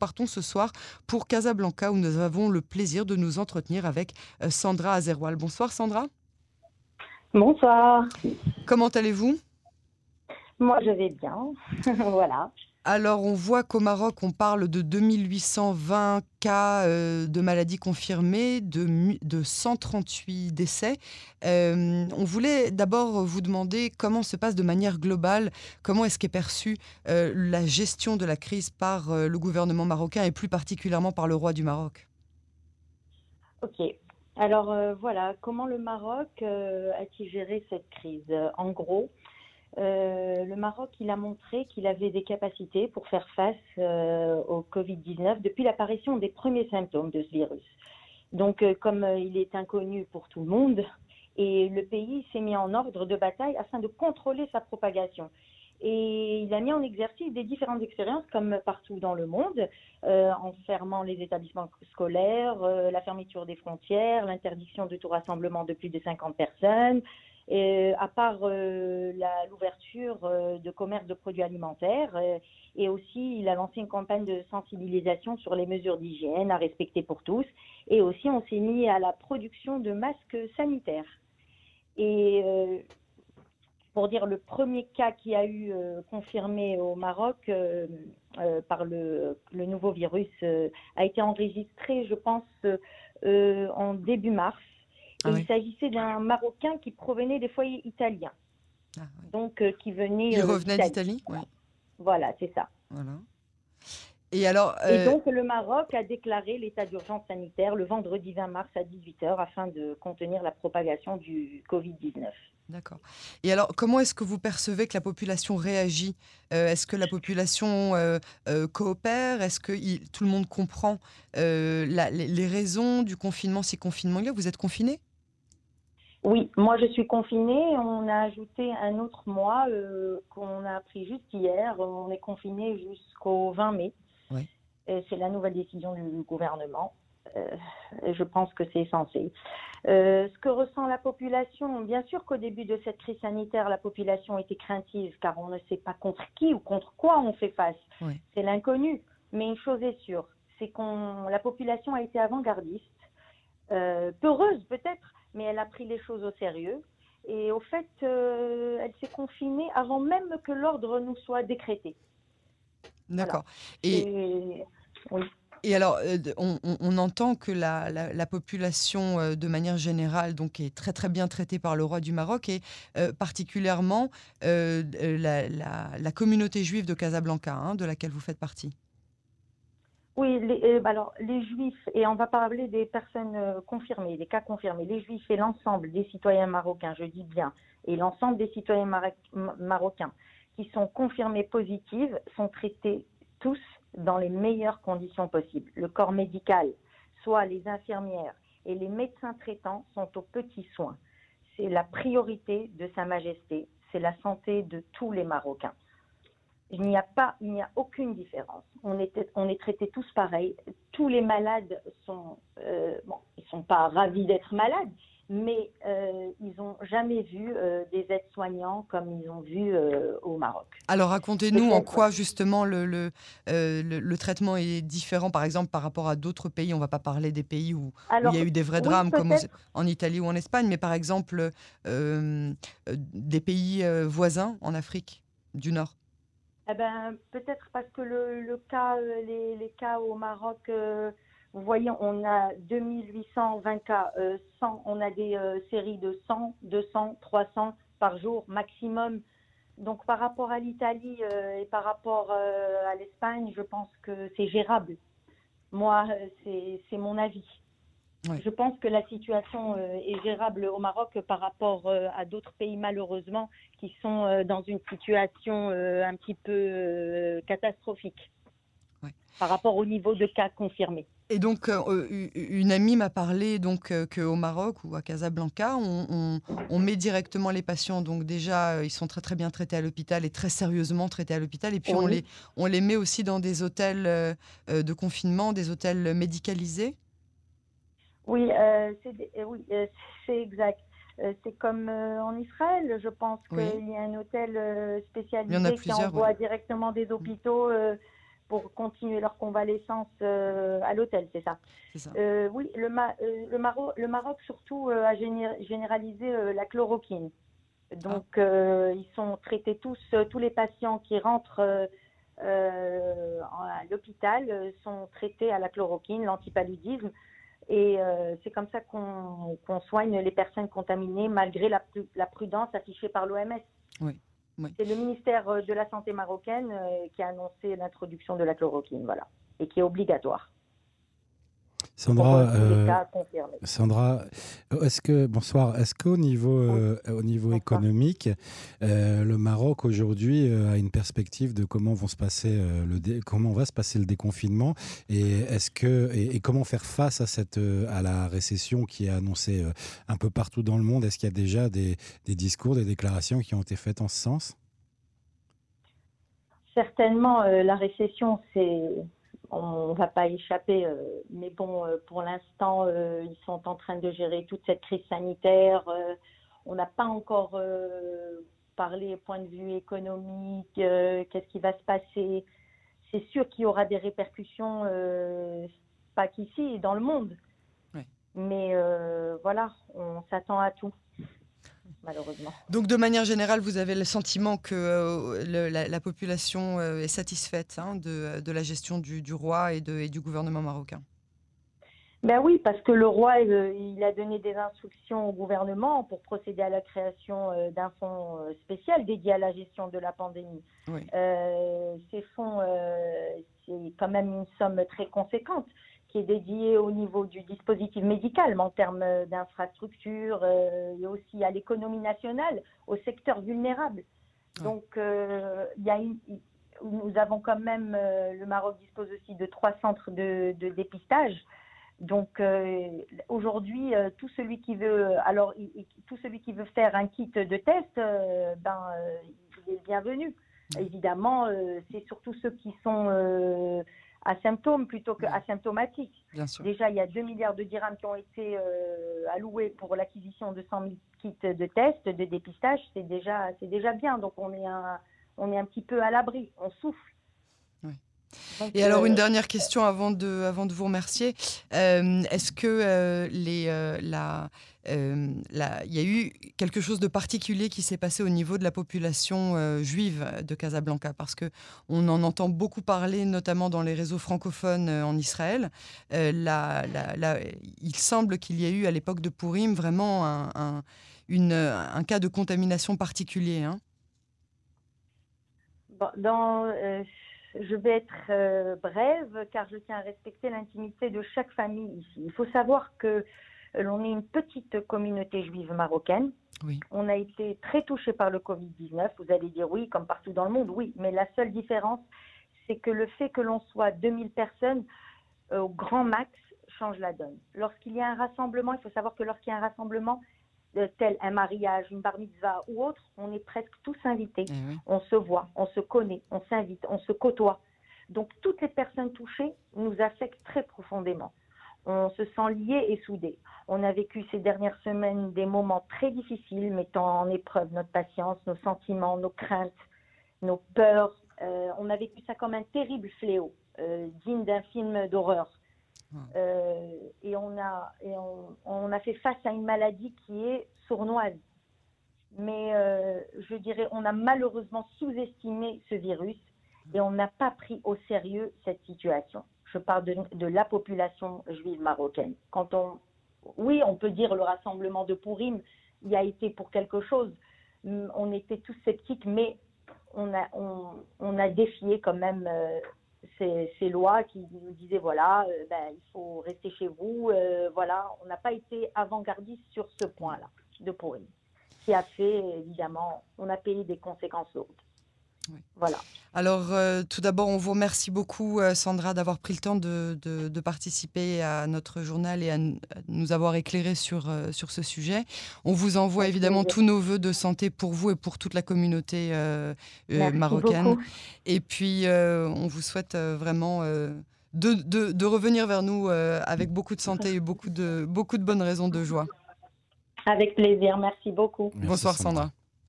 partons ce soir pour Casablanca où nous avons le plaisir de nous entretenir avec Sandra Azerwal. Bonsoir Sandra. Bonsoir. Comment allez-vous? Moi, je vais bien. voilà. Alors, on voit qu'au Maroc, on parle de 2820 cas euh, de maladies confirmées, de, de 138 décès. Euh, on voulait d'abord vous demander comment se passe de manière globale, comment est-ce qu'est perçue euh, la gestion de la crise par le gouvernement marocain et plus particulièrement par le roi du Maroc. Ok. Alors voilà, comment le Maroc a-t-il géré cette crise? En gros, euh, le Maroc, il a montré qu'il avait des capacités pour faire face euh, au Covid-19 depuis l'apparition des premiers symptômes de ce virus. Donc, euh, comme il est inconnu pour tout le monde, et le pays s'est mis en ordre de bataille afin de contrôler sa propagation. Et il a mis en exercice des différentes expériences, comme partout dans le monde, en fermant les établissements scolaires, la fermeture des frontières, l'interdiction de tout rassemblement de plus de 50 personnes, et, à part euh, l'ouverture euh, de commerce de produits alimentaires, euh, et aussi il a lancé une campagne de sensibilisation sur les mesures d'hygiène à respecter pour tous, et aussi on s'est mis à la production de masques sanitaires. Et pour dire le premier cas qui a eu confirmé au Maroc par le, nouveau virus a été enregistré, je pense, en début mars. Ah il s'agissait d'un Marocain qui provenait des foyers italiens. Ah Donc, euh, qui venait. Il euh, revenait d'Italie Voilà, c'est ça. Voilà. Et alors. Et euh, donc, le Maroc a déclaré l'état d'urgence sanitaire le vendredi 20 mars à 18h afin de contenir la propagation du Covid-19. D'accord. Et alors, comment est-ce que vous percevez que la population réagit? Est-ce que la population coopère? Est-ce que tout le monde comprend les, raisons du confinement, si confinement il y a? Vous êtes confiné? Oui, moi je suis confinée. On a ajouté un autre mois euh, qu'on a pris juste hier. On est confiné jusqu'au 20 mai. Oui. C'est la nouvelle décision du gouvernement. Euh, je pense que c'est censé. Euh, ce que ressent la population, bien sûr qu'au début de cette crise sanitaire, la population était craintive car on ne sait pas contre qui ou contre quoi on fait face. C'est l'inconnu. Mais une chose est sûre, c'est qu'on la population a été avant-gardiste, peureuse peut-être, mais elle a pris les choses au sérieux. Et au fait, euh, elle s'est confinée avant même que l'ordre nous soit décrété. D'accord. Et, et, alors, euh, on, entend que la, population, euh, de manière générale, donc, est très très bien traitée par le roi du Maroc et particulièrement la, communauté juive de Casablanca, hein, de laquelle vous faites partie. Oui, les, euh, bah alors les juifs, et on va parler des personnes euh, confirmées, des cas confirmés, les juifs et l'ensemble des citoyens marocains, je dis bien, et l'ensemble des citoyens marocains qui sont confirmés positifs sont traités tous dans les meilleures conditions possibles. Le corps médical, soit les infirmières et les médecins traitants sont aux petits soins. C'est la priorité de Sa Majesté, c'est la santé de tous les Marocains. Il n'y a pas, il n'y a aucune différence. On est, on est traités tous pareil. Tous les malades sont, euh, bon, ils sont pas ravis d'être malades, mais euh, ils n'ont jamais vu euh, des aides-soignants comme ils ont vu au Maroc. Alors racontez-nous en quoi justement le, le, le, traitement est différent, par exemple, par rapport à d'autres pays. On ne va pas parler des pays où, il y a eu des vrais drames comme en Italie ou en Espagne, mais par exemple des pays voisins en Afrique du Nord. Eh ben, peut-être parce que le, cas, euh, les, cas au Maroc, euh, vous voyez, on a 2820 cas, 100, euh, on a des séries de 100, 200, 300 par jour maximum. Donc par rapport à l'Italie et par rapport à l'Espagne, je pense que c'est gérable. Moi, c'est mon avis. Je pense que la situation euh, est gérable au Maroc par rapport euh, à d'autres pays, malheureusement, qui sont euh, dans une situation un petit peu catastrophique par rapport au niveau de cas confirmés. Et donc, une amie m'a parlé donc qu'au Maroc ou à Casablanca, on, met directement les patients. Donc déjà, ils sont très très bien traités à l'hôpital et très sérieusement traités à l'hôpital. Et puis on les on les met aussi dans des hôtels de confinement, des hôtels médicalisés. Oui, euh, c'est euh, oui, euh, exact. c'est comme en Israël, je pense qu'il y a un hôtel spécialisé qui envoie directement des hôpitaux pour continuer leur convalescence à l'hôtel, c'est ça, ça. Oui, le, le, Maroc, le Maroc surtout a généralisé la chloroquine. Donc, ah. ils sont traités tous, tous les patients qui rentrent à l'hôpital sont traités à la chloroquine, l'antipaludisme. Et euh, c'est comme ça qu'on soigne les personnes contaminées malgré la, la prudence affichée par l'OMS. Oui. C'est le ministère euh, de la Santé marocaine euh, qui a annoncé l'introduction de la chloroquine, voilà, et qui est obligatoire. Sandra, euh, Sandra, est-ce que bonsoir, est-ce qu'au niveau euh, au niveau économique, euh, le Maroc aujourd'hui a une perspective de comment vont se passer le comment va se passer le déconfinement et est-ce que et, comment faire face à cette à la récession qui est annoncée un peu partout dans le monde? Est-ce qu'il y a déjà des, des discours, des déclarations qui ont été faites en ce sens? Certainement, la récession, c'est on ne va pas échapper. Euh, mais bon, euh, pour l'instant, euh, ils sont en train de gérer toute cette crise sanitaire. on n'a pas encore parlé point de vue économique, qu'est-ce qui va se passer. C'est sûr qu'il y aura des répercussions, pas qu'ici, dans le monde. Mais voilà, on s'attend à tout malheureusement. Donc, de manière générale, vous avez le sentiment que euh, la, population euh, est satisfaite hein, de, la gestion du, roi et, du gouvernement marocain? Ben oui, parce que le roi, euh, il, a donné des instructions au gouvernement pour procéder à la création d'un fonds spécial dédié à la gestion de la pandémie. ces fonds, c'est quand même une somme très conséquente qui est dédié au niveau du dispositif médical, mais en termes d'infrastructures euh, et aussi à l'économie nationale, au secteur vulnérable. Donc, euh, y a nous avons quand même, euh, le Maroc dispose aussi de trois centres de, dépistage. Donc aujourd'hui, tout celui qui veut, alors tout celui qui veut faire un kit de test, ben il est bienvenu. Évidemment, c'est surtout ceux qui sont symptômes plutôt qu'asymptomatiques. Déjà, il y a 2 milliards de dirhams qui ont été euh, alloués pour l'acquisition de 100 000 kits de tests, de dépistage. C'est déjà, c'est déjà bien. Donc, on est un, on est un petit peu à l'abri. On souffle. Et alors, une euh, dernière question avant de, avant de vous remercier. Euh, est-ce que les, la, il y a eu quelque chose de particulier qui s'est passé au niveau de la population juive de Casablanca Parce qu'on en entend beaucoup parler, notamment dans les réseaux francophones en Israël. Il semble qu'il y ait eu à l'époque de Purim vraiment un, cas de contamination particulier. Hein je vais être euh, brève car je tiens à respecter l'intimité de chaque famille ici. Il faut savoir que l'on est une petite communauté juive marocaine. On a été très touché par le Covid-19. Vous allez dire oui, comme partout dans le monde, oui. Mais la seule différence, c'est que le fait que l'on soit 2000 personnes euh, au grand max change la donne. Lorsqu'il y a un rassemblement, il faut savoir que lorsqu'il y a un rassemblement, tel un mariage, une bar mitzvah ou autre, on est presque tous invités. Eh on se voit, on se connaît, on s'invite, on se côtoie. Donc toutes les personnes touchées nous affectent très profondément. On se sent liés et soudés. On a vécu ces dernières semaines des moments très difficiles, mettant en épreuve notre patience, nos sentiments, nos craintes, nos peurs. Euh, on a vécu ça comme un terrible fléau, euh, digne d'un film d'horreur. Euh, et on a, et on, a fait face à une maladie qui est sournoise. Mais je dirais, on a malheureusement sous-estimé ce virus et on n'a pas pris au sérieux cette situation. Je parle de, la population juive marocaine. Quand on, oui, on peut dire le rassemblement de Pourim, il a été pour quelque chose. On était tous sceptiques, mais on a, on, on a défié quand même euh, ces, lois qui nous disaient voilà, euh, ben, il faut rester chez vous. Euh, voilà, on n'a pas été avant-gardiste sur ce point-là de pourri, qui a fait évidemment, on a payé des conséquences lourdes. Voilà. Alors, euh, tout d'abord, on vous remercie beaucoup, Sandra, d'avoir pris le temps de, de, participer à notre journal et à, nous avoir éclairé sur, sur ce sujet. On vous envoie évidemment tous nos voeux de santé pour vous et pour toute la communauté marocaine. Et puis, on vous souhaite vraiment de, de, revenir vers nous avec beaucoup de santé et beaucoup de, beaucoup de bonnes raisons de joie. Avec plaisir, merci beaucoup. Bonsoir Sandra.